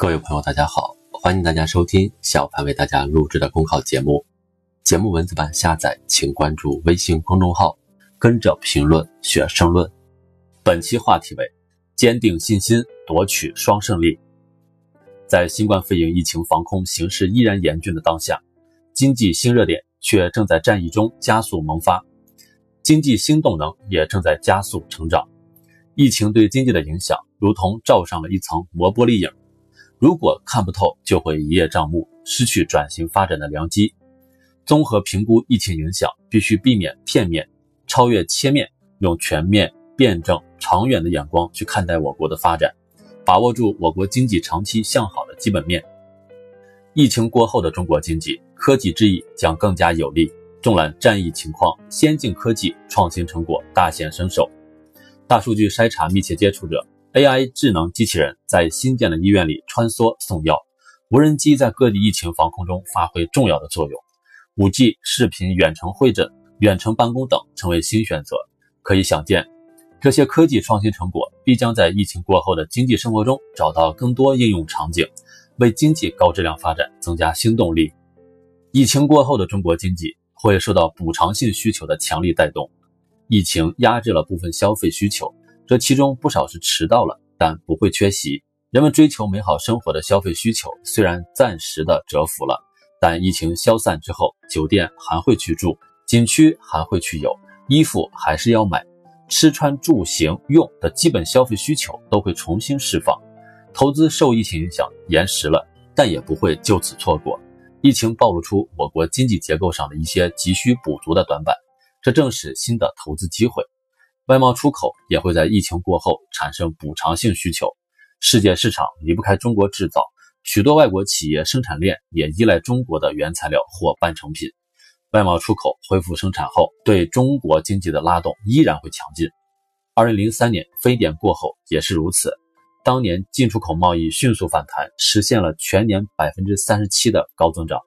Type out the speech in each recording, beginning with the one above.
各位朋友，大家好，欢迎大家收听小凡为大家录制的公考节目。节目文字版下载，请关注微信公众号，跟着评论学申论。本期话题为：坚定信心，夺取双胜利。在新冠肺炎疫情防控形势依然严峻的当下，经济新热点却正在战役中加速萌发，经济新动能也正在加速成长。疫情对经济的影响，如同罩上了一层磨玻璃影。如果看不透，就会一叶障目，失去转型发展的良机。综合评估疫情影响，必须避免片面、超越切面，用全面、辩证、长远的眼光去看待我国的发展，把握住我国经济长期向好的基本面。疫情过后的中国经济，科技之翼将更加有力。纵览战役情况，先进科技创新成果大显身手。大数据筛查密切接触者。AI 智能机器人在新建的医院里穿梭送药，无人机在各地疫情防控中发挥重要的作用，5G 视频远程会诊、远程办公等成为新选择。可以想见，这些科技创新成果必将在疫情过后的经济生活中找到更多应用场景，为经济高质量发展增加新动力。疫情过后的中国经济会受到补偿性需求的强力带动，疫情压制了部分消费需求。这其中不少是迟到了，但不会缺席。人们追求美好生活的消费需求虽然暂时的蛰伏了，但疫情消散之后，酒店还会去住，景区还会去游，衣服还是要买，吃穿住行用的基本消费需求都会重新释放。投资受疫情影响延时了，但也不会就此错过。疫情暴露出我国经济结构上的一些急需补足的短板，这正是新的投资机会。外贸出口也会在疫情过后产生补偿性需求，世界市场离不开中国制造，许多外国企业生产链也依赖中国的原材料或半成品。外贸出口恢复生产后，对中国经济的拉动依然会强劲。二零零三年非典过后也是如此，当年进出口贸易迅速反弹，实现了全年百分之三十七的高增长。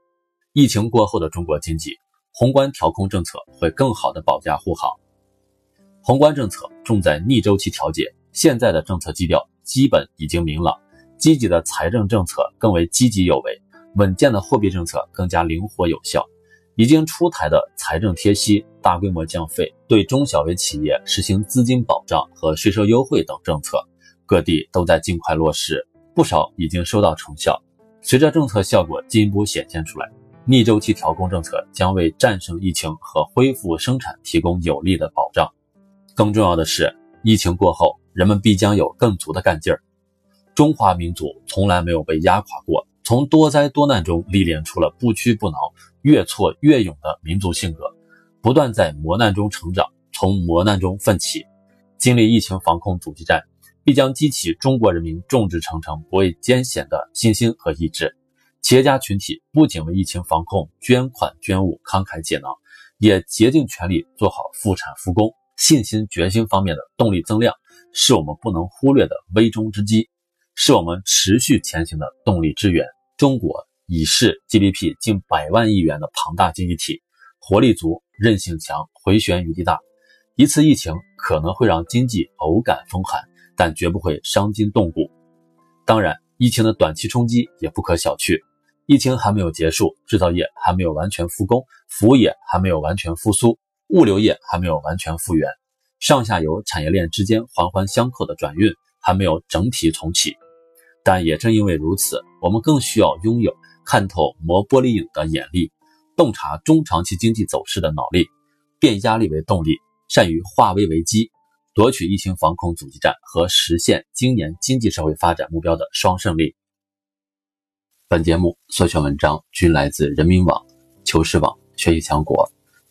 疫情过后的中国经济，宏观调控政策会更好的保驾护航。宏观政策重在逆周期调节，现在的政策基调基本已经明朗。积极的财政政策更为积极有为，稳健的货币政策更加灵活有效。已经出台的财政贴息、大规模降费、对中小微企业实行资金保障和税收优惠等政策，各地都在尽快落实，不少已经收到成效。随着政策效果进一步显现出来，逆周期调控政策将为战胜疫情和恢复生产提供有力的保障。更重要的是，疫情过后，人们必将有更足的干劲儿。中华民族从来没有被压垮过，从多灾多难中历练出了不屈不挠、越挫越勇的民族性格，不断在磨难中成长，从磨难中奋起。经历疫情防控阻击战，必将激起中国人民众志成城、不畏艰险的信心和意志。企业家群体不仅为疫情防控捐款捐物、慷慨解囊，也竭尽全力做好复产复工。信心、决心方面的动力增量，是我们不能忽略的危中之机，是我们持续前行的动力之源。中国已是 GDP 近百万亿元的庞大经济体，活力足、韧性强、回旋余地大。一次疫情可能会让经济偶感风寒，但绝不会伤筋动骨。当然，疫情的短期冲击也不可小觑。疫情还没有结束，制造业还没有完全复工，服务业还没有完全复苏。物流业还没有完全复原，上下游产业链之间环环相扣的转运还没有整体重启。但也正因为如此，我们更需要拥有看透磨玻璃影的眼力，洞察中长期经济走势的脑力，变压力为动力，善于化危为机，夺取疫情防控阻击战和实现今年经济社会发展目标的双胜利。本节目所选文章均来自人民网、求是网、学习强国。